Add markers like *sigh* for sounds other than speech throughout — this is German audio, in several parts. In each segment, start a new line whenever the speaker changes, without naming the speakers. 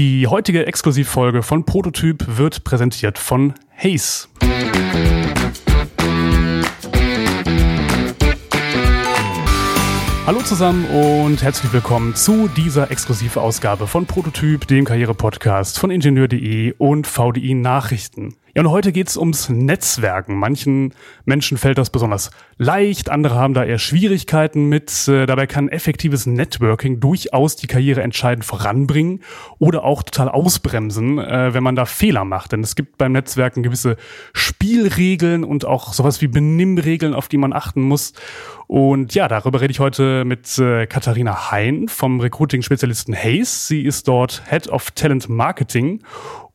Die heutige Exklusivfolge von Prototyp wird präsentiert von Hayes. Hallo zusammen und herzlich willkommen zu dieser Exklusivausgabe von Prototyp, dem Karriere-Podcast von Ingenieur.de und VDI Nachrichten. Ja, und heute geht's ums Netzwerken. Manchen Menschen fällt das besonders leicht, andere haben da eher Schwierigkeiten mit. Äh, dabei kann effektives Networking durchaus die Karriere entscheidend voranbringen oder auch total ausbremsen, äh, wenn man da Fehler macht. Denn es gibt beim Netzwerken gewisse Spielregeln und auch sowas wie Benimmregeln, auf die man achten muss. Und ja, darüber rede ich heute mit äh, Katharina Hein vom Recruiting-Spezialisten Hayes. Sie ist dort Head of Talent Marketing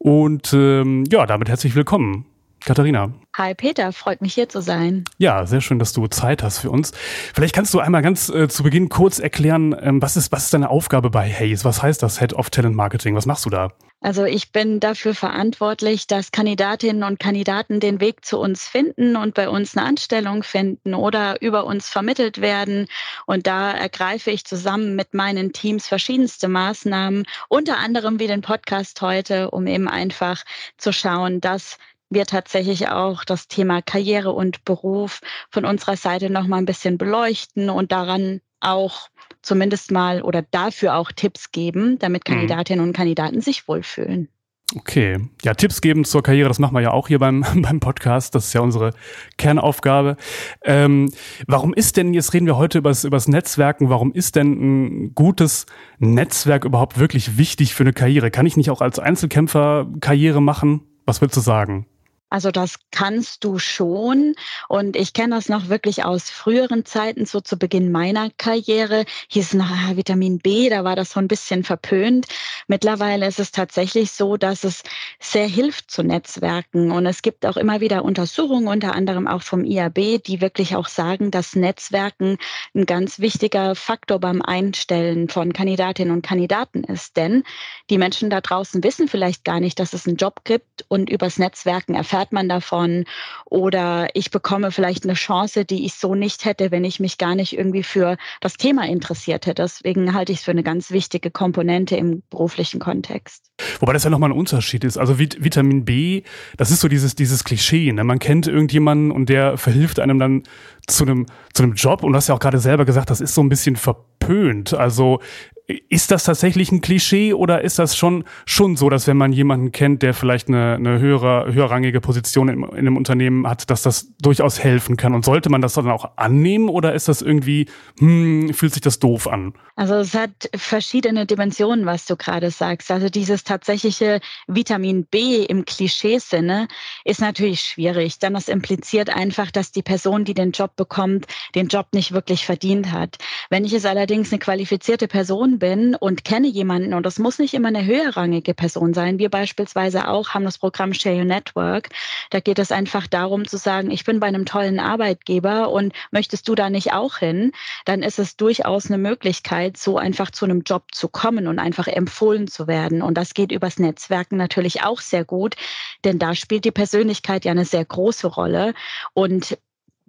und ähm, ja, damit herzlich willkommen. Katharina.
Hi Peter, freut mich hier zu sein.
Ja, sehr schön, dass du Zeit hast für uns. Vielleicht kannst du einmal ganz äh, zu Beginn kurz erklären, ähm, was, ist, was ist deine Aufgabe bei Hayes? Was heißt das Head of Talent Marketing? Was machst du da?
Also ich bin dafür verantwortlich, dass Kandidatinnen und Kandidaten den Weg zu uns finden und bei uns eine Anstellung finden oder über uns vermittelt werden. Und da ergreife ich zusammen mit meinen Teams verschiedenste Maßnahmen, unter anderem wie den Podcast heute, um eben einfach zu schauen, dass wir tatsächlich auch das Thema Karriere und Beruf von unserer Seite noch mal ein bisschen beleuchten und daran auch zumindest mal oder dafür auch Tipps geben, damit mhm. Kandidatinnen und Kandidaten sich wohlfühlen.
Okay, ja, Tipps geben zur Karriere, das machen wir ja auch hier beim, *laughs* beim Podcast, das ist ja unsere Kernaufgabe. Ähm, warum ist denn, jetzt reden wir heute über das Netzwerken, warum ist denn ein gutes Netzwerk überhaupt wirklich wichtig für eine Karriere? Kann ich nicht auch als Einzelkämpfer Karriere machen? Was willst du sagen?
Also das kannst du schon. Und ich kenne das noch wirklich aus früheren Zeiten, so zu Beginn meiner Karriere. Hieß noch ah, Vitamin B, da war das so ein bisschen verpönt. Mittlerweile ist es tatsächlich so, dass es sehr hilft zu Netzwerken. Und es gibt auch immer wieder Untersuchungen, unter anderem auch vom IAB, die wirklich auch sagen, dass Netzwerken ein ganz wichtiger Faktor beim Einstellen von Kandidatinnen und Kandidaten ist. Denn die Menschen da draußen wissen vielleicht gar nicht, dass es einen Job gibt und übers Netzwerken erfahren erfährt man davon oder ich bekomme vielleicht eine Chance, die ich so nicht hätte, wenn ich mich gar nicht irgendwie für das Thema interessiert hätte. Deswegen halte ich es für eine ganz wichtige Komponente im beruflichen Kontext.
Wobei das ja nochmal ein Unterschied ist. Also Vitamin B, das ist so dieses, dieses Klischee. Ne? Man kennt irgendjemanden und der verhilft einem dann zu einem, zu einem Job. Und du hast ja auch gerade selber gesagt, das ist so ein bisschen verpönt. Also ist das tatsächlich ein Klischee oder ist das schon, schon so, dass wenn man jemanden kennt, der vielleicht eine, eine höhere, höherrangige Position in, in einem Unternehmen hat, dass das durchaus helfen kann? Und sollte man das dann auch annehmen oder ist das irgendwie, hm, fühlt sich das doof an?
Also es hat verschiedene Dimensionen, was du gerade sagst. Also dieses tatsächliche Vitamin B im Klischeesinne ist natürlich schwierig, denn das impliziert einfach, dass die Person, die den Job bekommt, den Job nicht wirklich verdient hat. Wenn ich es allerdings eine qualifizierte Person bin und kenne jemanden, und das muss nicht immer eine höherrangige Person sein. Wir beispielsweise auch haben das Programm Share Your Network. Da geht es einfach darum zu sagen, ich bin bei einem tollen Arbeitgeber und möchtest du da nicht auch hin? Dann ist es durchaus eine Möglichkeit, so einfach zu einem Job zu kommen und einfach empfohlen zu werden. Und das geht übers Netzwerken natürlich auch sehr gut, denn da spielt die Persönlichkeit ja eine sehr große Rolle. Und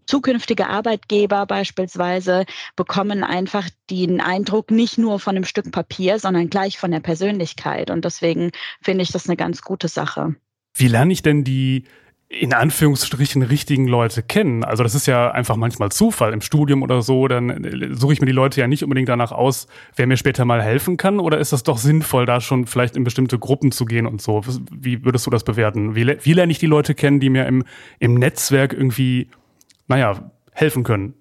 zukünftige Arbeitgeber beispielsweise bekommen einfach den Eindruck nicht nur von einem Stück Papier, sondern gleich von der Persönlichkeit. Und deswegen finde ich das eine ganz gute Sache.
Wie lerne ich denn die in Anführungsstrichen richtigen Leute kennen. Also das ist ja einfach manchmal Zufall im Studium oder so. Dann suche ich mir die Leute ja nicht unbedingt danach aus, wer mir später mal helfen kann. Oder ist das doch sinnvoll, da schon vielleicht in bestimmte Gruppen zu gehen und so? Wie würdest du das bewerten? Wie, wie lerne ich die Leute kennen, die mir im, im Netzwerk irgendwie naja, helfen können.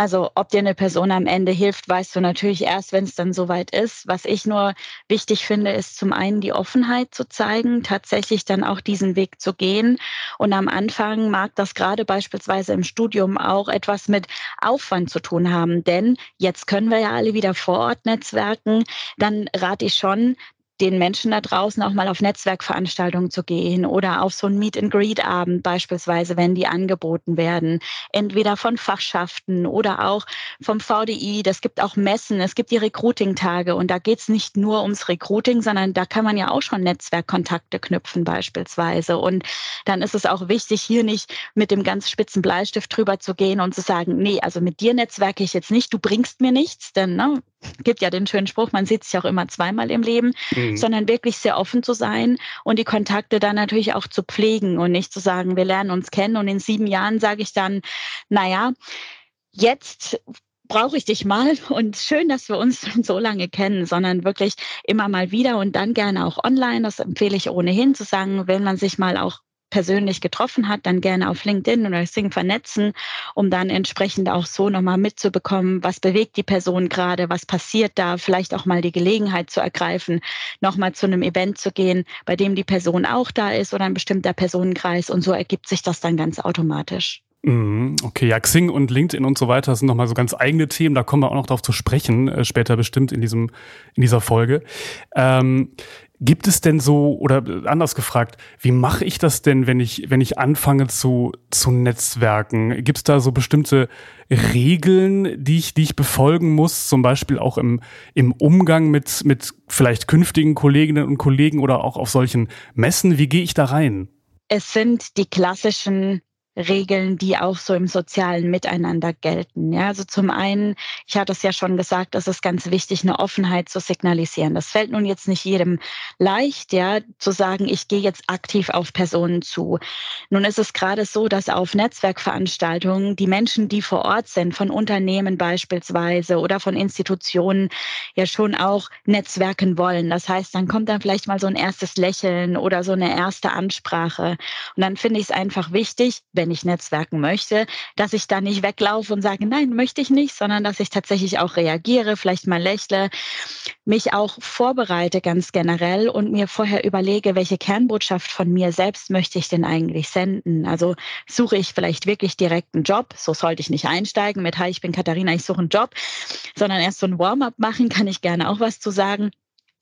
Also ob dir eine Person am Ende hilft, weißt du natürlich erst, wenn es dann soweit ist. Was ich nur wichtig finde, ist zum einen die Offenheit zu zeigen, tatsächlich dann auch diesen Weg zu gehen. Und am Anfang mag das gerade beispielsweise im Studium auch etwas mit Aufwand zu tun haben. Denn jetzt können wir ja alle wieder vor Ort netzwerken. Dann rate ich schon, den Menschen da draußen auch mal auf Netzwerkveranstaltungen zu gehen oder auf so ein Meet-and-Greet-Abend beispielsweise, wenn die angeboten werden. Entweder von Fachschaften oder auch vom VDI. Das gibt auch Messen, es gibt die Recruiting-Tage und da geht es nicht nur ums Recruiting, sondern da kann man ja auch schon Netzwerkkontakte knüpfen beispielsweise. Und dann ist es auch wichtig, hier nicht mit dem ganz spitzen Bleistift drüber zu gehen und zu sagen, nee, also mit dir netzwerke ich jetzt nicht, du bringst mir nichts, denn ne, gibt ja den schönen Spruch, man sieht sich auch immer zweimal im Leben, mhm. sondern wirklich sehr offen zu sein und die Kontakte dann natürlich auch zu pflegen und nicht zu sagen, wir lernen uns kennen und in sieben Jahren sage ich dann, naja, jetzt brauche ich dich mal *laughs* und schön, dass wir uns so lange kennen, sondern wirklich immer mal wieder und dann gerne auch online. Das empfehle ich ohnehin zu sagen, wenn man sich mal auch persönlich getroffen hat, dann gerne auf LinkedIn oder Sing vernetzen, um dann entsprechend auch so nochmal mitzubekommen, was bewegt die Person gerade, was passiert da, vielleicht auch mal die Gelegenheit zu ergreifen, nochmal zu einem Event zu gehen, bei dem die Person auch da ist oder ein bestimmter Personenkreis und so ergibt sich das dann ganz automatisch.
Mhm, okay, ja, Xing und LinkedIn und so weiter sind nochmal so ganz eigene Themen. Da kommen wir auch noch drauf zu sprechen, äh, später bestimmt in diesem, in dieser Folge. Ähm, gibt es denn so, oder anders gefragt, wie mache ich das denn, wenn ich, wenn ich anfange zu, zu Netzwerken? Gibt es da so bestimmte Regeln, die ich, die ich befolgen muss, zum Beispiel auch im, im Umgang mit, mit vielleicht künftigen Kolleginnen und Kollegen oder auch auf solchen Messen? Wie gehe ich da rein?
Es sind die klassischen Regeln, die auch so im sozialen Miteinander gelten. Ja, also zum einen, ich hatte es ja schon gesagt, es ist ganz wichtig, eine Offenheit zu signalisieren. Das fällt nun jetzt nicht jedem leicht, ja, zu sagen, ich gehe jetzt aktiv auf Personen zu. Nun ist es gerade so, dass auf Netzwerkveranstaltungen die Menschen, die vor Ort sind, von Unternehmen beispielsweise oder von Institutionen, ja schon auch netzwerken wollen. Das heißt, dann kommt dann vielleicht mal so ein erstes Lächeln oder so eine erste Ansprache. Und dann finde ich es einfach wichtig, wenn wenn ich netzwerken möchte, dass ich da nicht weglaufe und sage, nein, möchte ich nicht, sondern dass ich tatsächlich auch reagiere, vielleicht mal lächle, mich auch vorbereite ganz generell und mir vorher überlege, welche Kernbotschaft von mir selbst möchte ich denn eigentlich senden. Also suche ich vielleicht wirklich direkt einen Job, so sollte ich nicht einsteigen mit, hi, ich bin Katharina, ich suche einen Job, sondern erst so ein Warm-up machen, kann ich gerne auch was zu sagen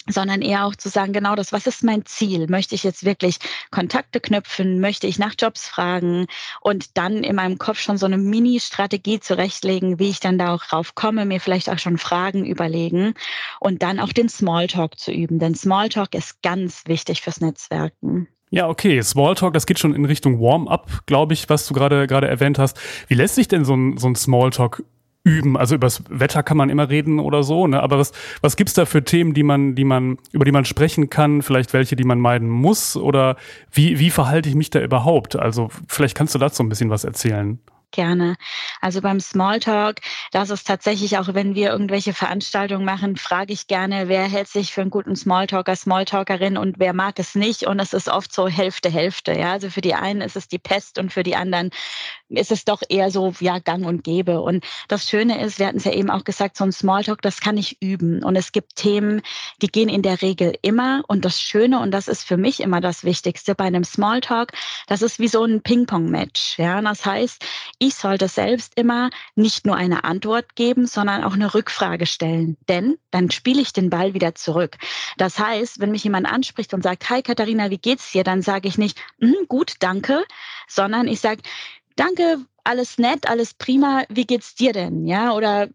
sondern eher auch zu sagen, genau das, was ist mein Ziel? Möchte ich jetzt wirklich Kontakte knüpfen? Möchte ich nach Jobs fragen? Und dann in meinem Kopf schon so eine Mini-Strategie zurechtlegen, wie ich dann da auch drauf komme, mir vielleicht auch schon Fragen überlegen und dann auch den Smalltalk zu üben. Denn Smalltalk ist ganz wichtig fürs Netzwerken.
Ja, okay. Smalltalk, das geht schon in Richtung Warm-up, glaube ich, was du gerade gerade erwähnt hast. Wie lässt sich denn so ein, so ein Smalltalk üben. Also übers Wetter kann man immer reden oder so, ne? Aber was, was gibt's da für Themen, die man, die man, über die man sprechen kann? Vielleicht welche, die man meiden muss? Oder wie, wie verhalte ich mich da überhaupt? Also vielleicht kannst du dazu ein bisschen was erzählen
gerne. Also beim Smalltalk, das ist tatsächlich auch, wenn wir irgendwelche Veranstaltungen machen, frage ich gerne, wer hält sich für einen guten Smalltalker, Smalltalkerin und wer mag es nicht. Und es ist oft so Hälfte, Hälfte. Ja, also für die einen ist es die Pest und für die anderen ist es doch eher so, ja, gang und gäbe. Und das Schöne ist, wir hatten es ja eben auch gesagt, so ein Smalltalk, das kann ich üben. Und es gibt Themen, die gehen in der Regel immer. Und das Schöne, und das ist für mich immer das Wichtigste bei einem Smalltalk, das ist wie so ein Ping-Pong-Match. Ja, das heißt, ich sollte selbst immer nicht nur eine Antwort geben, sondern auch eine Rückfrage stellen. Denn dann spiele ich den Ball wieder zurück. Das heißt, wenn mich jemand anspricht und sagt, hi Katharina, wie geht's dir? Dann sage ich nicht, mm, gut, danke, sondern ich sage, danke, alles nett, alles prima, wie geht's dir denn? Ja, oder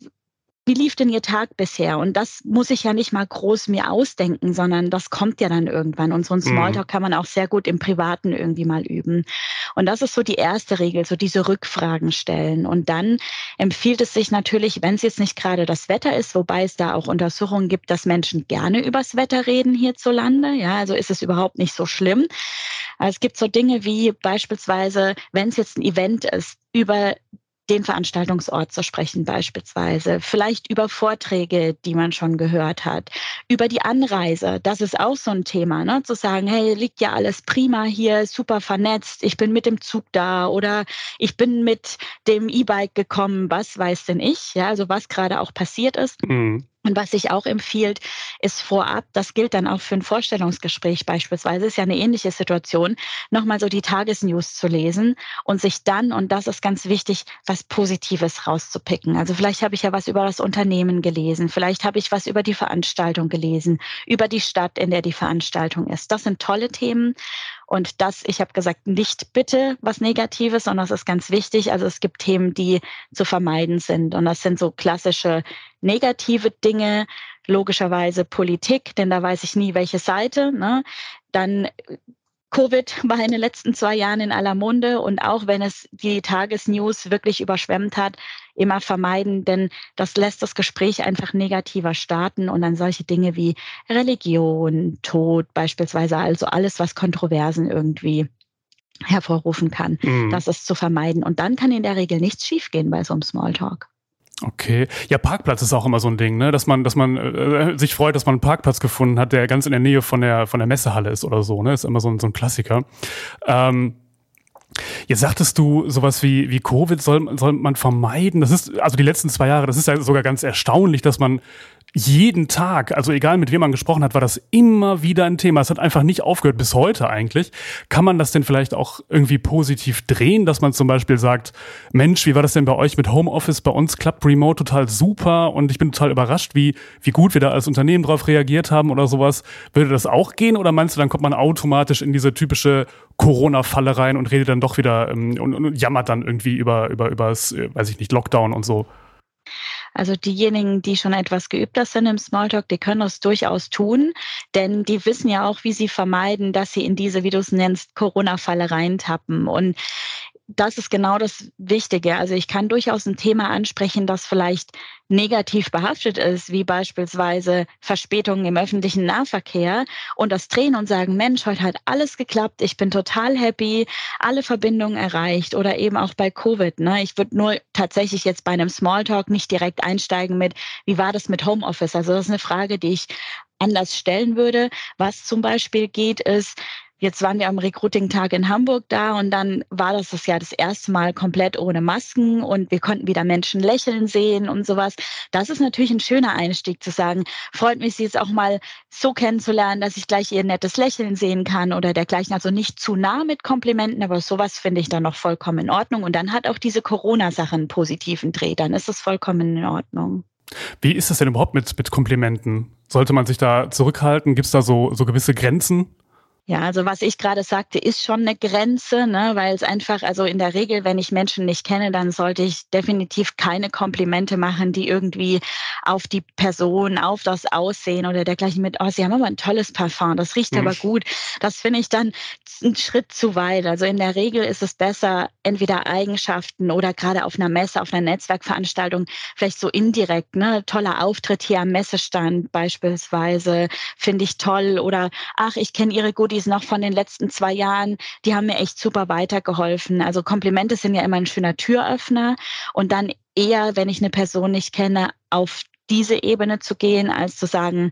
wie lief denn Ihr Tag bisher? Und das muss ich ja nicht mal groß mir ausdenken, sondern das kommt ja dann irgendwann. Und so ein mhm. Smalltalk kann man auch sehr gut im Privaten irgendwie mal üben. Und das ist so die erste Regel, so diese Rückfragen stellen. Und dann empfiehlt es sich natürlich, wenn es jetzt nicht gerade das Wetter ist, wobei es da auch Untersuchungen gibt, dass Menschen gerne übers Wetter reden hierzulande. Ja, also ist es überhaupt nicht so schlimm. Es gibt so Dinge wie beispielsweise, wenn es jetzt ein Event ist, über den Veranstaltungsort zu sprechen beispielsweise, vielleicht über Vorträge, die man schon gehört hat, über die Anreise. Das ist auch so ein Thema, ne? zu sagen, hey, liegt ja alles prima hier, super vernetzt, ich bin mit dem Zug da oder ich bin mit dem E-Bike gekommen, was weiß denn ich, ja, also was gerade auch passiert ist. Mhm. Und was sich auch empfiehlt, ist vorab, das gilt dann auch für ein Vorstellungsgespräch beispielsweise, ist ja eine ähnliche Situation, nochmal so die Tagesnews zu lesen und sich dann, und das ist ganz wichtig, was Positives rauszupicken. Also vielleicht habe ich ja was über das Unternehmen gelesen, vielleicht habe ich was über die Veranstaltung gelesen, über die Stadt, in der die Veranstaltung ist. Das sind tolle Themen. Und das, ich habe gesagt, nicht bitte was Negatives, sondern das ist ganz wichtig. Also es gibt Themen, die zu vermeiden sind. Und das sind so klassische negative Dinge, logischerweise Politik, denn da weiß ich nie, welche Seite. Ne? Dann Covid war in den letzten zwei Jahren in aller Munde und auch wenn es die Tagesnews wirklich überschwemmt hat, immer vermeiden, denn das lässt das Gespräch einfach negativer starten und dann solche Dinge wie Religion, Tod beispielsweise, also alles, was Kontroversen irgendwie hervorrufen kann, mhm. das ist zu vermeiden. Und dann kann in der Regel nichts schiefgehen bei so einem Smalltalk.
Okay. Ja, Parkplatz ist auch immer so ein Ding, ne? Dass man, dass man äh, sich freut, dass man einen Parkplatz gefunden hat, der ganz in der Nähe von der von der Messehalle ist oder so, ne? Ist immer so ein, so ein Klassiker. Ähm, Jetzt sagtest du sowas wie, wie Covid soll, soll man vermeiden. Das ist, also die letzten zwei Jahre, das ist ja sogar ganz erstaunlich, dass man jeden Tag, also egal mit wem man gesprochen hat, war das immer wieder ein Thema. Es hat einfach nicht aufgehört bis heute eigentlich. Kann man das denn vielleicht auch irgendwie positiv drehen, dass man zum Beispiel sagt, Mensch, wie war das denn bei euch mit Homeoffice? Bei uns klappt Remote total super und ich bin total überrascht, wie, wie gut wir da als Unternehmen drauf reagiert haben oder sowas. Würde das auch gehen oder meinst du, dann kommt man automatisch in diese typische Corona-Falle rein und redet dann doch wieder ähm, und, und jammert dann irgendwie über, über, über das, äh, weiß ich nicht, Lockdown und so?
Also diejenigen, die schon etwas geübter sind im Smalltalk, die können das durchaus tun, denn die wissen ja auch, wie sie vermeiden, dass sie in diese, wie du es nennst, Corona-Falle reintappen. Und das ist genau das Wichtige. Also ich kann durchaus ein Thema ansprechen, das vielleicht negativ behaftet ist, wie beispielsweise Verspätungen im öffentlichen Nahverkehr und das drehen und sagen, Mensch, heute hat alles geklappt, ich bin total happy, alle Verbindungen erreicht oder eben auch bei Covid. Ne? Ich würde nur tatsächlich jetzt bei einem Smalltalk nicht direkt einsteigen mit, wie war das mit Homeoffice? Also das ist eine Frage, die ich anders stellen würde. Was zum Beispiel geht, ist, Jetzt waren wir am Recruiting-Tag in Hamburg da und dann war das das ja das erste Mal komplett ohne Masken und wir konnten wieder Menschen lächeln sehen und sowas. Das ist natürlich ein schöner Einstieg zu sagen, freut mich, Sie jetzt auch mal so kennenzulernen, dass ich gleich Ihr nettes Lächeln sehen kann oder dergleichen. Also nicht zu nah mit Komplimenten, aber sowas finde ich dann noch vollkommen in Ordnung. Und dann hat auch diese Corona-Sache einen positiven Dreh. Dann ist es vollkommen in Ordnung.
Wie ist das denn überhaupt mit, mit Komplimenten? Sollte man sich da zurückhalten? Gibt es da so, so gewisse Grenzen?
Ja, also was ich gerade sagte, ist schon eine Grenze, ne, weil es einfach, also in der Regel, wenn ich Menschen nicht kenne, dann sollte ich definitiv keine Komplimente machen, die irgendwie auf die Person, auf das Aussehen oder dergleichen mit, oh, sie haben aber ein tolles Parfum, das riecht mhm. aber gut. Das finde ich dann einen Schritt zu weit. Also in der Regel ist es besser, entweder Eigenschaften oder gerade auf einer Messe, auf einer Netzwerkveranstaltung, vielleicht so indirekt, ne, toller Auftritt hier am Messestand beispielsweise, finde ich toll oder ach, ich kenne ihre gute Goodies noch von den letzten zwei Jahren, die haben mir echt super weitergeholfen. Also Komplimente sind ja immer ein schöner Türöffner und dann eher, wenn ich eine Person nicht kenne, auf diese Ebene zu gehen, als zu sagen,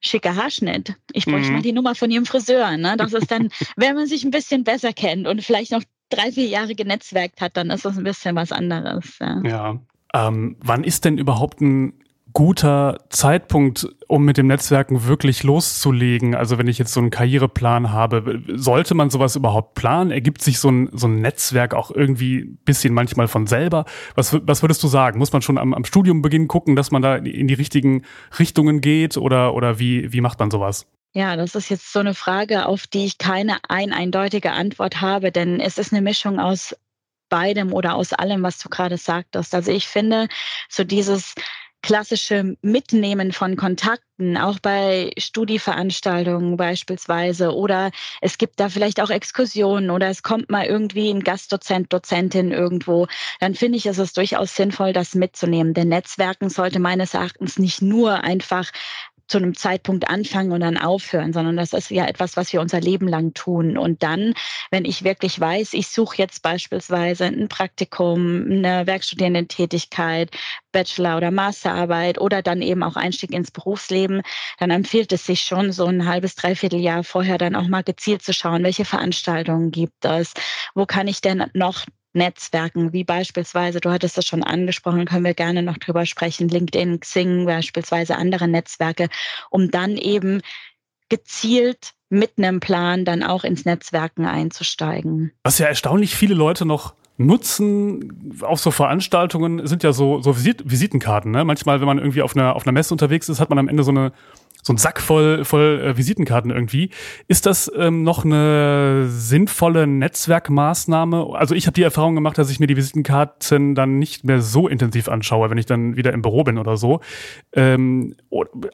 schicker Haarschnitt. Ich bräuchte mhm. mal die Nummer von ihrem Friseur. Ne? Das ist dann, *laughs* wenn man sich ein bisschen besser kennt und vielleicht noch drei, vier Jahre genetzwerkt hat, dann ist das ein bisschen was anderes.
Ja. ja. Ähm, wann ist denn überhaupt ein guter Zeitpunkt, um mit dem Netzwerken wirklich loszulegen? Also wenn ich jetzt so einen Karriereplan habe, sollte man sowas überhaupt planen? Ergibt sich so ein, so ein Netzwerk auch irgendwie ein bisschen manchmal von selber? Was, was würdest du sagen? Muss man schon am, am Studiumbeginn gucken, dass man da in die richtigen Richtungen geht oder, oder wie, wie macht man sowas?
Ja, das ist jetzt so eine Frage, auf die ich keine ein eindeutige Antwort habe, denn es ist eine Mischung aus beidem oder aus allem, was du gerade sagtest. Also ich finde, so dieses klassische Mitnehmen von Kontakten, auch bei Studieveranstaltungen beispielsweise. Oder es gibt da vielleicht auch Exkursionen oder es kommt mal irgendwie ein Gastdozent, Dozentin irgendwo. Dann finde ich, ist es durchaus sinnvoll, das mitzunehmen. Denn Netzwerken sollte meines Erachtens nicht nur einfach zu einem Zeitpunkt anfangen und dann aufhören, sondern das ist ja etwas, was wir unser Leben lang tun. Und dann, wenn ich wirklich weiß, ich suche jetzt beispielsweise ein Praktikum, eine Werkstudententätigkeit, Bachelor- oder Masterarbeit oder dann eben auch Einstieg ins Berufsleben, dann empfiehlt es sich schon, so ein halbes, dreiviertel Jahr vorher dann auch mal gezielt zu schauen, welche Veranstaltungen gibt es, wo kann ich denn noch Netzwerken, wie beispielsweise, du hattest das schon angesprochen, können wir gerne noch drüber sprechen, LinkedIn, Xing, beispielsweise andere Netzwerke, um dann eben gezielt mit einem Plan dann auch ins Netzwerken einzusteigen.
Was ja erstaunlich viele Leute noch nutzen auf so Veranstaltungen sind ja so, so Visit Visitenkarten. Ne? Manchmal, wenn man irgendwie auf einer, auf einer Messe unterwegs ist, hat man am Ende so eine so ein Sack voll, voll äh, Visitenkarten irgendwie. Ist das ähm, noch eine sinnvolle Netzwerkmaßnahme? Also ich habe die Erfahrung gemacht, dass ich mir die Visitenkarten dann nicht mehr so intensiv anschaue, wenn ich dann wieder im Büro bin oder so. Ähm,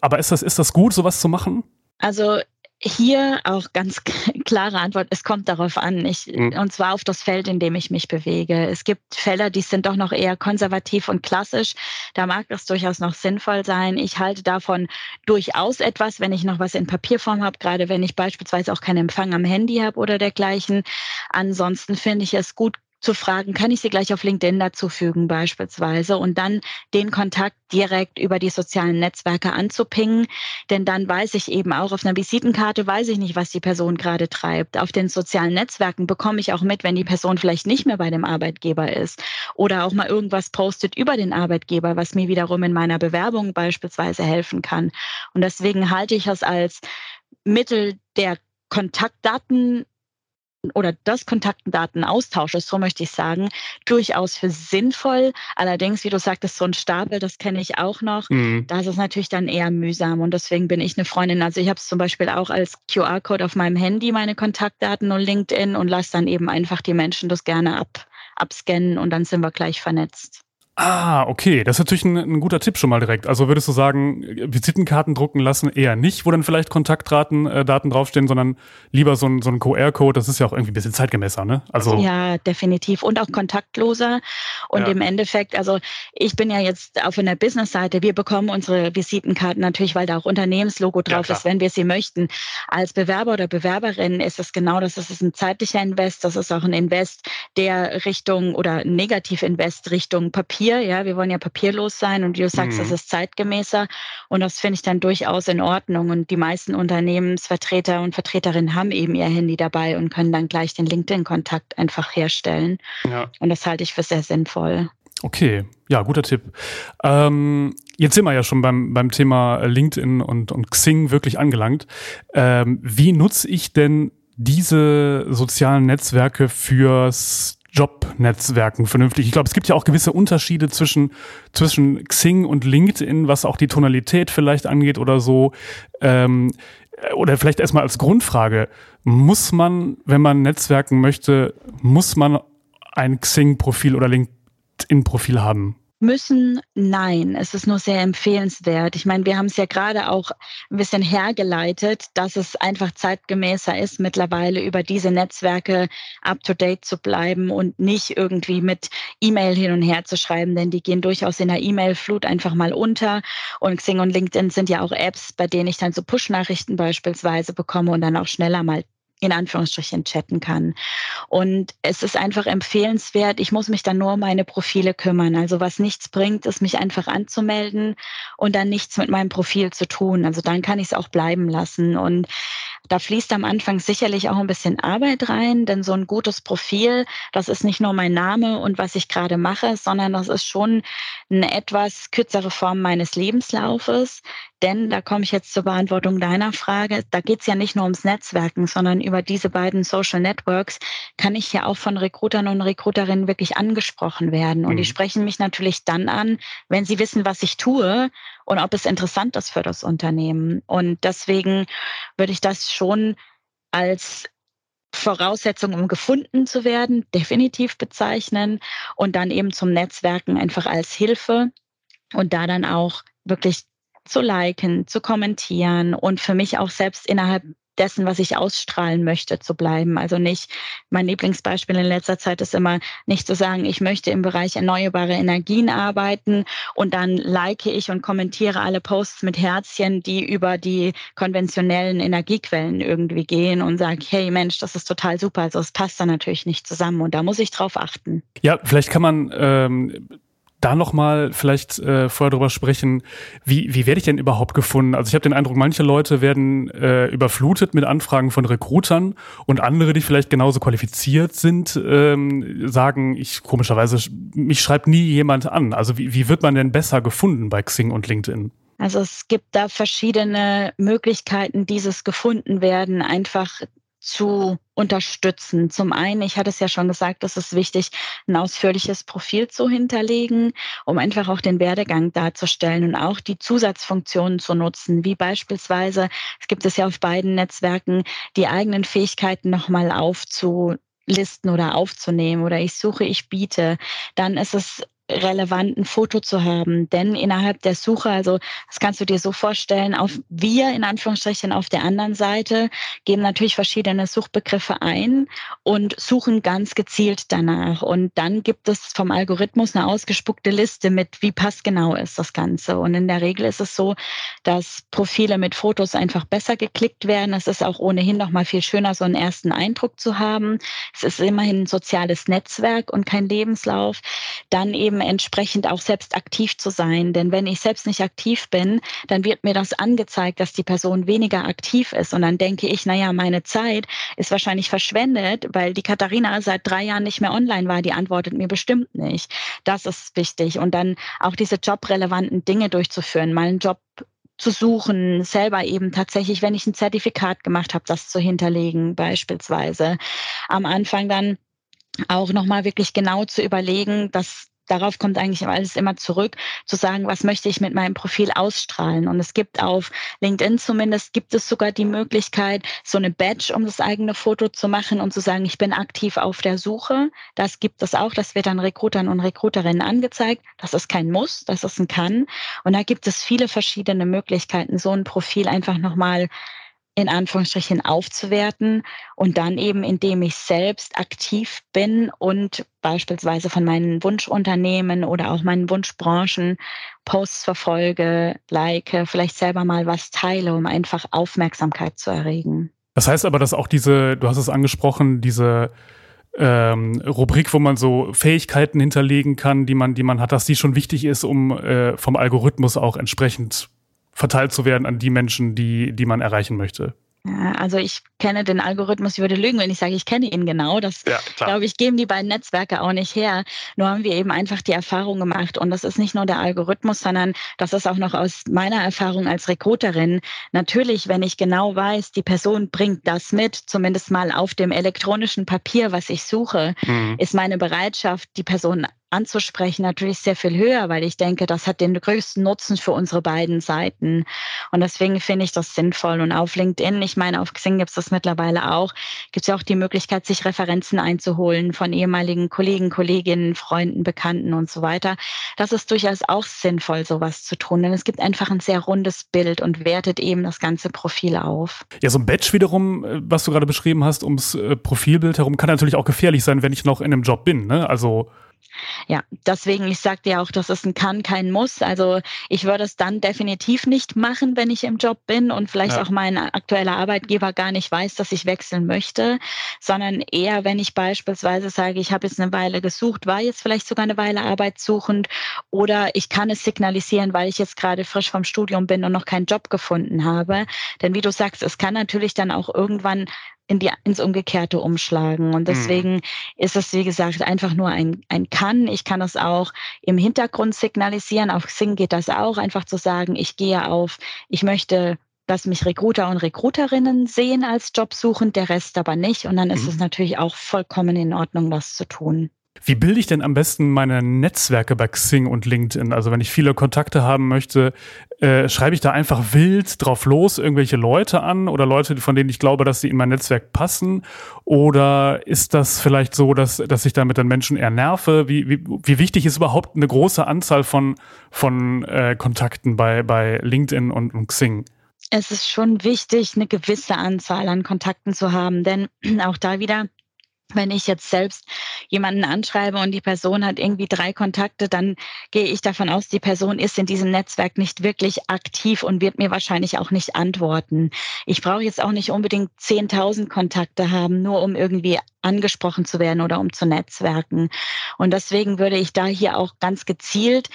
aber ist das, ist das gut, sowas zu machen?
Also hier auch ganz klare Antwort, es kommt darauf an, ich, mhm. und zwar auf das Feld, in dem ich mich bewege. Es gibt Fälle, die sind doch noch eher konservativ und klassisch. Da mag das durchaus noch sinnvoll sein. Ich halte davon durchaus etwas, wenn ich noch was in Papierform habe, gerade wenn ich beispielsweise auch keinen Empfang am Handy habe oder dergleichen. Ansonsten finde ich es gut, zu fragen, kann ich sie gleich auf LinkedIn dazufügen beispielsweise und dann den Kontakt direkt über die sozialen Netzwerke anzupingen. Denn dann weiß ich eben auch auf einer Visitenkarte, weiß ich nicht, was die Person gerade treibt. Auf den sozialen Netzwerken bekomme ich auch mit, wenn die Person vielleicht nicht mehr bei dem Arbeitgeber ist oder auch mal irgendwas postet über den Arbeitgeber, was mir wiederum in meiner Bewerbung beispielsweise helfen kann. Und deswegen halte ich es als Mittel der Kontaktdaten oder das Kontaktdatenaustausch, so möchte ich sagen, durchaus für sinnvoll. Allerdings, wie du sagtest, so ein Stapel, das kenne ich auch noch. Mhm. Da ist es natürlich dann eher mühsam und deswegen bin ich eine Freundin. Also ich habe es zum Beispiel auch als QR-Code auf meinem Handy, meine Kontaktdaten und LinkedIn und lasse dann eben einfach die Menschen das gerne ab, abscannen und dann sind wir gleich vernetzt.
Ah, okay. Das ist natürlich ein, ein, guter Tipp schon mal direkt. Also würdest du sagen, Visitenkarten drucken lassen eher nicht, wo dann vielleicht Kontaktdaten äh, Daten draufstehen, sondern lieber so ein, so ein QR-Code, das ist ja auch irgendwie ein bisschen zeitgemäßer, ne?
Also ja, definitiv. Und auch kontaktloser. Und ja. im Endeffekt, also ich bin ja jetzt auf einer Business-Seite, wir bekommen unsere Visitenkarten natürlich, weil da auch Unternehmenslogo drauf ja, ist, wenn wir sie möchten. Als Bewerber oder Bewerberin ist es genau das, das ist ein zeitlicher Invest, das ist auch ein Invest, der Richtung oder Negativ-Invest Richtung Papier Papier. Ja, wir wollen ja papierlos sein und wie du sagst, mhm. das ist zeitgemäßer und das finde ich dann durchaus in Ordnung. Und die meisten Unternehmensvertreter und Vertreterinnen haben eben ihr Handy dabei und können dann gleich den LinkedIn-Kontakt einfach herstellen. Ja. Und das halte ich für sehr sinnvoll.
Okay, ja, guter Tipp. Ähm, jetzt sind wir ja schon beim, beim Thema LinkedIn und, und Xing wirklich angelangt. Ähm, wie nutze ich denn diese sozialen Netzwerke fürs Jobnetzwerken vernünftig. Ich glaube, es gibt ja auch gewisse Unterschiede zwischen, zwischen Xing und LinkedIn, was auch die Tonalität vielleicht angeht oder so. Ähm, oder vielleicht erstmal als Grundfrage, muss man, wenn man netzwerken möchte, muss man ein Xing-Profil oder LinkedIn-Profil haben?
Müssen? Nein, es ist nur sehr empfehlenswert. Ich meine, wir haben es ja gerade auch ein bisschen hergeleitet, dass es einfach zeitgemäßer ist, mittlerweile über diese Netzwerke up-to-date zu bleiben und nicht irgendwie mit E-Mail hin und her zu schreiben, denn die gehen durchaus in der E-Mail-Flut einfach mal unter. Und Xing und LinkedIn sind ja auch Apps, bei denen ich dann so Push-Nachrichten beispielsweise bekomme und dann auch schneller mal in Anführungsstrichen chatten kann. Und es ist einfach empfehlenswert. Ich muss mich dann nur um meine Profile kümmern. Also was nichts bringt, ist mich einfach anzumelden und dann nichts mit meinem Profil zu tun. Also dann kann ich es auch bleiben lassen. Und da fließt am Anfang sicherlich auch ein bisschen Arbeit rein, denn so ein gutes Profil, das ist nicht nur mein Name und was ich gerade mache, sondern das ist schon eine etwas kürzere Form meines Lebenslaufes. Denn da komme ich jetzt zur Beantwortung deiner Frage. Da geht es ja nicht nur ums Netzwerken, sondern über diese beiden Social Networks kann ich ja auch von Recruitern und Recruiterinnen wirklich angesprochen werden. Und mhm. die sprechen mich natürlich dann an, wenn sie wissen, was ich tue und ob es interessant ist für das Unternehmen. Und deswegen würde ich das schon als Voraussetzung, um gefunden zu werden, definitiv bezeichnen und dann eben zum Netzwerken einfach als Hilfe und da dann auch wirklich zu liken, zu kommentieren und für mich auch selbst innerhalb dessen, was ich ausstrahlen möchte, zu bleiben. Also nicht, mein Lieblingsbeispiel in letzter Zeit ist immer nicht zu sagen, ich möchte im Bereich erneuerbare Energien arbeiten und dann like ich und kommentiere alle Posts mit Herzchen, die über die konventionellen Energiequellen irgendwie gehen und sage, hey Mensch, das ist total super. Also es passt dann natürlich nicht zusammen und da muss ich drauf achten.
Ja, vielleicht kann man ähm da nochmal vielleicht äh, vorher drüber sprechen, wie, wie werde ich denn überhaupt gefunden? Also ich habe den Eindruck, manche Leute werden äh, überflutet mit Anfragen von Recruitern und andere, die vielleicht genauso qualifiziert sind, ähm, sagen, ich komischerweise, mich schreibt nie jemand an. Also wie, wie wird man denn besser gefunden bei Xing und LinkedIn?
Also es gibt da verschiedene Möglichkeiten, dieses gefunden werden, einfach zu unterstützen. Zum einen, ich hatte es ja schon gesagt, es ist wichtig, ein ausführliches Profil zu hinterlegen, um einfach auch den Werdegang darzustellen und auch die Zusatzfunktionen zu nutzen, wie beispielsweise, es gibt es ja auf beiden Netzwerken, die eigenen Fähigkeiten nochmal aufzulisten oder aufzunehmen oder ich suche, ich biete. Dann ist es relevanten Foto zu haben. Denn innerhalb der Suche, also das kannst du dir so vorstellen, auf wir in Anführungsstrichen auf der anderen Seite geben natürlich verschiedene Suchbegriffe ein und suchen ganz gezielt danach. Und dann gibt es vom Algorithmus eine ausgespuckte Liste mit, wie passgenau ist das Ganze. Und in der Regel ist es so, dass Profile mit Fotos einfach besser geklickt werden. Es ist auch ohnehin noch mal viel schöner, so einen ersten Eindruck zu haben. Es ist immerhin ein soziales Netzwerk und kein Lebenslauf. Dann eben entsprechend auch selbst aktiv zu sein. Denn wenn ich selbst nicht aktiv bin, dann wird mir das angezeigt, dass die Person weniger aktiv ist. Und dann denke ich, naja, meine Zeit ist wahrscheinlich verschwendet, weil die Katharina seit drei Jahren nicht mehr online war. Die antwortet mir bestimmt nicht. Das ist wichtig. Und dann auch diese jobrelevanten Dinge durchzuführen, mal einen Job zu suchen, selber eben tatsächlich, wenn ich ein Zertifikat gemacht habe, das zu hinterlegen beispielsweise. Am Anfang dann auch nochmal wirklich genau zu überlegen, dass darauf kommt eigentlich alles immer zurück, zu sagen, was möchte ich mit meinem Profil ausstrahlen. Und es gibt auf LinkedIn zumindest, gibt es sogar die Möglichkeit, so eine Badge, um das eigene Foto zu machen und zu sagen, ich bin aktiv auf der Suche. Das gibt es auch, das wird dann Rekrutern und Rekruterinnen angezeigt. Das ist kein Muss, das ist ein Kann. Und da gibt es viele verschiedene Möglichkeiten, so ein Profil einfach nochmal in Anführungsstrichen aufzuwerten und dann eben, indem ich selbst aktiv bin und beispielsweise von meinen Wunschunternehmen oder auch meinen Wunschbranchen Posts verfolge, like, vielleicht selber mal was teile, um einfach Aufmerksamkeit zu erregen.
Das heißt aber, dass auch diese, du hast es angesprochen, diese ähm, Rubrik, wo man so Fähigkeiten hinterlegen kann, die man, die man hat, dass die schon wichtig ist, um äh, vom Algorithmus auch entsprechend verteilt zu werden an die Menschen, die, die man erreichen möchte.
Ja, also ich kenne den Algorithmus, ich würde lügen, wenn ich sage, ich kenne ihn genau. Das, ja, glaube ich, geben die beiden Netzwerke auch nicht her. Nur haben wir eben einfach die Erfahrung gemacht. Und das ist nicht nur der Algorithmus, sondern das ist auch noch aus meiner Erfahrung als Rekruterin. Natürlich, wenn ich genau weiß, die Person bringt das mit, zumindest mal auf dem elektronischen Papier, was ich suche, mhm. ist meine Bereitschaft, die Person anzusprechen, natürlich sehr viel höher, weil ich denke, das hat den größten Nutzen für unsere beiden Seiten. Und deswegen finde ich das sinnvoll. Und auf LinkedIn, ich meine, auf Xing gibt es das mittlerweile auch, gibt es ja auch die Möglichkeit, sich Referenzen einzuholen von ehemaligen Kollegen, Kolleginnen, Freunden, Bekannten und so weiter. Das ist durchaus auch sinnvoll, sowas zu tun, denn es gibt einfach ein sehr rundes Bild und wertet eben das ganze Profil auf.
Ja, so ein Badge wiederum, äh, was du gerade beschrieben hast, ums äh, Profilbild herum, kann natürlich auch gefährlich sein, wenn ich noch in einem Job bin. Ne? Also
ja, deswegen, ich sagte ja auch, das ist ein Kann, kein Muss. Also ich würde es dann definitiv nicht machen, wenn ich im Job bin und vielleicht ja. auch mein aktueller Arbeitgeber gar nicht weiß, dass ich wechseln möchte, sondern eher, wenn ich beispielsweise sage, ich habe jetzt eine Weile gesucht, war jetzt vielleicht sogar eine Weile arbeitssuchend oder ich kann es signalisieren, weil ich jetzt gerade frisch vom Studium bin und noch keinen Job gefunden habe. Denn wie du sagst, es kann natürlich dann auch irgendwann in die, ins Umgekehrte umschlagen. Und deswegen mhm. ist es, wie gesagt, einfach nur ein, ein Kann. Ich kann es auch im Hintergrund signalisieren. Auf Xing geht das auch, einfach zu sagen, ich gehe auf, ich möchte dass mich Recruiter und Recruiterinnen sehen als Jobsuchend, der Rest aber nicht. Und dann ist mhm. es natürlich auch vollkommen in Ordnung, das zu tun.
Wie bilde ich denn am besten meine Netzwerke bei Xing und LinkedIn? Also wenn ich viele Kontakte haben möchte, äh, schreibe ich da einfach wild drauf los irgendwelche Leute an oder Leute, von denen ich glaube, dass sie in mein Netzwerk passen? Oder ist das vielleicht so, dass, dass ich damit dann Menschen eher nerve? Wie, wie, wie wichtig ist überhaupt eine große Anzahl von, von äh, Kontakten bei, bei LinkedIn und, und Xing?
Es ist schon wichtig, eine gewisse Anzahl an Kontakten zu haben, denn *clears throat* auch da wieder wenn ich jetzt selbst jemanden anschreibe und die Person hat irgendwie drei Kontakte, dann gehe ich davon aus, die Person ist in diesem Netzwerk nicht wirklich aktiv und wird mir wahrscheinlich auch nicht antworten. Ich brauche jetzt auch nicht unbedingt 10.000 Kontakte haben, nur um irgendwie angesprochen zu werden oder um zu netzwerken. Und deswegen würde ich da hier auch ganz gezielt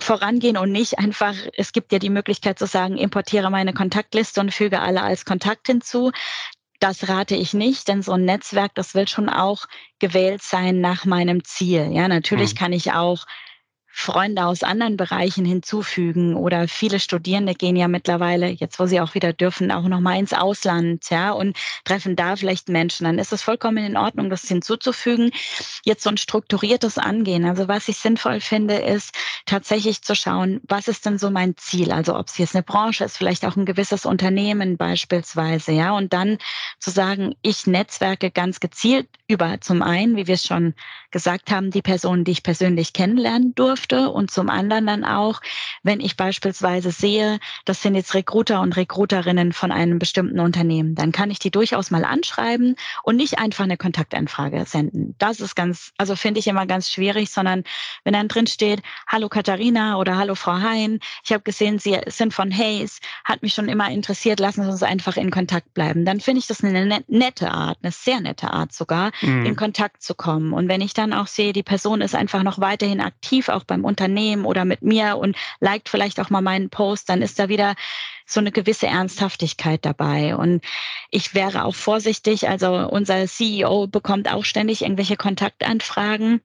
vorangehen und nicht einfach, es gibt ja die Möglichkeit zu sagen, importiere meine Kontaktliste und füge alle als Kontakt hinzu. Das rate ich nicht, denn so ein Netzwerk, das will schon auch gewählt sein nach meinem Ziel. Ja, natürlich mhm. kann ich auch Freunde aus anderen Bereichen hinzufügen oder viele Studierende gehen ja mittlerweile, jetzt wo sie auch wieder dürfen, auch noch mal ins Ausland, ja, und treffen da vielleicht Menschen. Dann ist es vollkommen in Ordnung, das hinzuzufügen. Jetzt so ein strukturiertes Angehen. Also was ich sinnvoll finde, ist tatsächlich zu schauen, was ist denn so mein Ziel? Also ob es jetzt eine Branche ist, vielleicht auch ein gewisses Unternehmen beispielsweise, ja, und dann zu sagen, ich netzwerke ganz gezielt über zum einen, wie wir es schon gesagt haben, die Personen, die ich persönlich kennenlernen durfte und zum anderen dann auch, wenn ich beispielsweise sehe, das sind jetzt Recruiter und Recruiterinnen von einem bestimmten Unternehmen, dann kann ich die durchaus mal anschreiben und nicht einfach eine Kontaktanfrage senden. Das ist ganz, also finde ich immer ganz schwierig, sondern wenn dann drin steht, hallo Katharina oder hallo Frau Hein, ich habe gesehen, Sie sind von Hayes, hat mich schon immer interessiert, lassen Sie uns einfach in Kontakt bleiben. Dann finde ich das eine ne-, nette Art, eine sehr nette Art sogar, mhm. in Kontakt zu kommen. Und wenn ich dann auch sehe, die Person ist einfach noch weiterhin aktiv, auch beim Unternehmen oder mit mir und liked vielleicht auch mal meinen Post, dann ist da wieder so eine gewisse Ernsthaftigkeit dabei. Und ich wäre auch vorsichtig. Also unser CEO bekommt auch ständig irgendwelche Kontaktanfragen.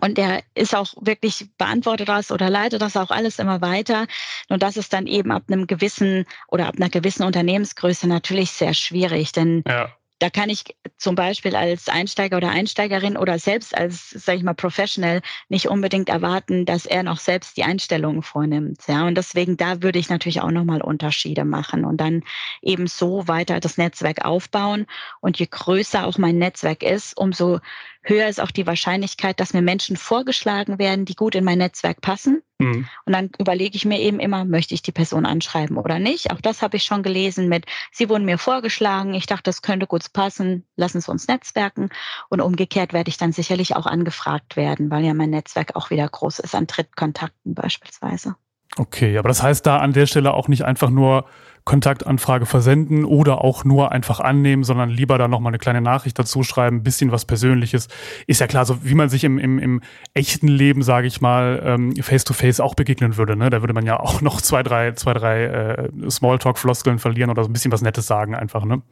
Und der ist auch wirklich, beantwortet das oder leitet das auch alles immer weiter. Und das ist dann eben ab einem gewissen oder ab einer gewissen Unternehmensgröße natürlich sehr schwierig, denn ja. Da kann ich zum Beispiel als Einsteiger oder Einsteigerin oder selbst als, sage ich mal, Professional nicht unbedingt erwarten, dass er noch selbst die Einstellungen vornimmt. Ja, und deswegen da würde ich natürlich auch nochmal Unterschiede machen und dann eben so weiter das Netzwerk aufbauen. Und je größer auch mein Netzwerk ist, umso höher ist auch die Wahrscheinlichkeit, dass mir Menschen vorgeschlagen werden, die gut in mein Netzwerk passen. Mhm. Und dann überlege ich mir eben immer, möchte ich die Person anschreiben oder nicht. Auch das habe ich schon gelesen mit, sie wurden mir vorgeschlagen, ich dachte, das könnte gut passen, lassen Sie uns netzwerken. Und umgekehrt werde ich dann sicherlich auch angefragt werden, weil ja mein Netzwerk auch wieder groß ist an Drittkontakten beispielsweise.
Okay, aber das heißt da an der Stelle auch nicht einfach nur Kontaktanfrage versenden oder auch nur einfach annehmen, sondern lieber da nochmal eine kleine Nachricht dazu schreiben, ein bisschen was Persönliches. Ist ja klar, so wie man sich im, im, im echten Leben, sage ich mal, ähm, face-to-face auch begegnen würde. Ne? Da würde man ja auch noch zwei, drei, zwei, drei äh, Smalltalk-Floskeln verlieren oder so ein bisschen was Nettes sagen einfach. Ne?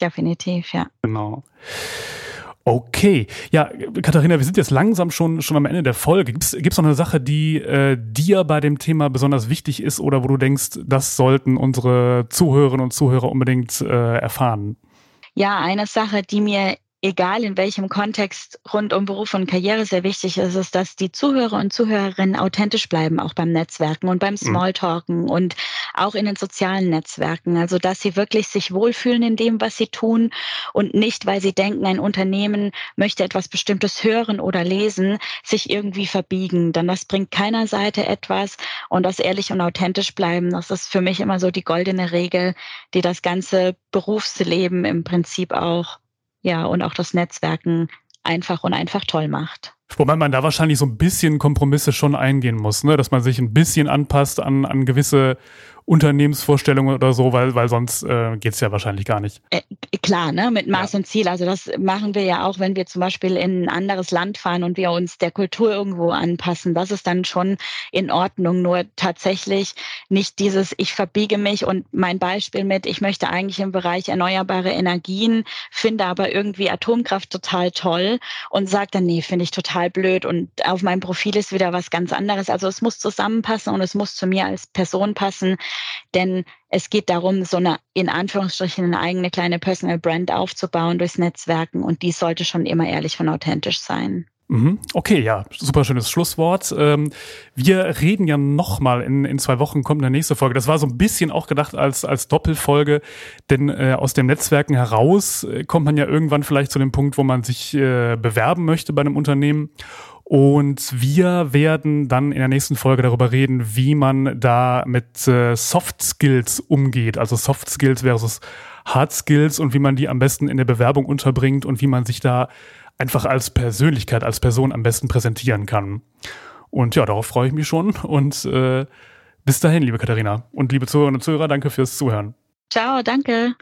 Definitiv, ja.
Genau. Okay, ja, Katharina, wir sind jetzt langsam schon, schon am Ende der Folge. Gibt es noch eine Sache, die äh, dir bei dem Thema besonders wichtig ist oder wo du denkst, das sollten unsere Zuhörerinnen und Zuhörer unbedingt äh, erfahren?
Ja, eine Sache, die mir egal in welchem Kontext rund um Beruf und Karriere sehr wichtig ist, ist, dass die Zuhörer und Zuhörerinnen authentisch bleiben, auch beim Netzwerken und beim mhm. Smalltalken und auch in den sozialen Netzwerken. Also, dass sie wirklich sich wohlfühlen in dem, was sie tun und nicht, weil sie denken, ein Unternehmen möchte etwas Bestimmtes hören oder lesen, sich irgendwie verbiegen. Denn das bringt keiner Seite etwas und das ehrlich und authentisch bleiben, das ist für mich immer so die goldene Regel, die das ganze Berufsleben im Prinzip auch ja, und auch das Netzwerken einfach und einfach toll macht.
Wobei man da wahrscheinlich so ein bisschen Kompromisse schon eingehen muss, ne? dass man sich ein bisschen anpasst an, an gewisse Unternehmensvorstellungen oder so, weil, weil sonst äh, geht es ja wahrscheinlich gar nicht.
Äh, klar, ne, mit Maß ja. und Ziel. Also das machen wir ja auch, wenn wir zum Beispiel in ein anderes Land fahren und wir uns der Kultur irgendwo anpassen. Das ist dann schon in Ordnung. Nur tatsächlich nicht dieses, ich verbiege mich und mein Beispiel mit, ich möchte eigentlich im Bereich erneuerbare Energien, finde aber irgendwie Atomkraft total toll und sage dann, nee, finde ich total blöd und auf meinem Profil ist wieder was ganz anderes. Also es muss zusammenpassen und es muss zu mir als Person passen. Denn es geht darum, so eine, in Anführungsstrichen, eine eigene kleine Personal Brand aufzubauen durchs Netzwerken und die sollte schon immer ehrlich und authentisch sein.
Mhm. Okay, ja, super schönes Schlusswort. Ähm, wir reden ja nochmal in, in zwei Wochen kommt eine nächste Folge. Das war so ein bisschen auch gedacht als, als Doppelfolge, denn äh, aus dem Netzwerken heraus äh, kommt man ja irgendwann vielleicht zu dem Punkt, wo man sich äh, bewerben möchte bei einem Unternehmen. Und wir werden dann in der nächsten Folge darüber reden, wie man da mit Soft Skills umgeht. Also Soft Skills versus Hard Skills und wie man die am besten in der Bewerbung unterbringt und wie man sich da einfach als Persönlichkeit, als Person am besten präsentieren kann. Und ja, darauf freue ich mich schon. Und äh, bis dahin, liebe Katharina. Und liebe Zuhörerinnen und Zuhörer, danke fürs Zuhören.
Ciao, danke.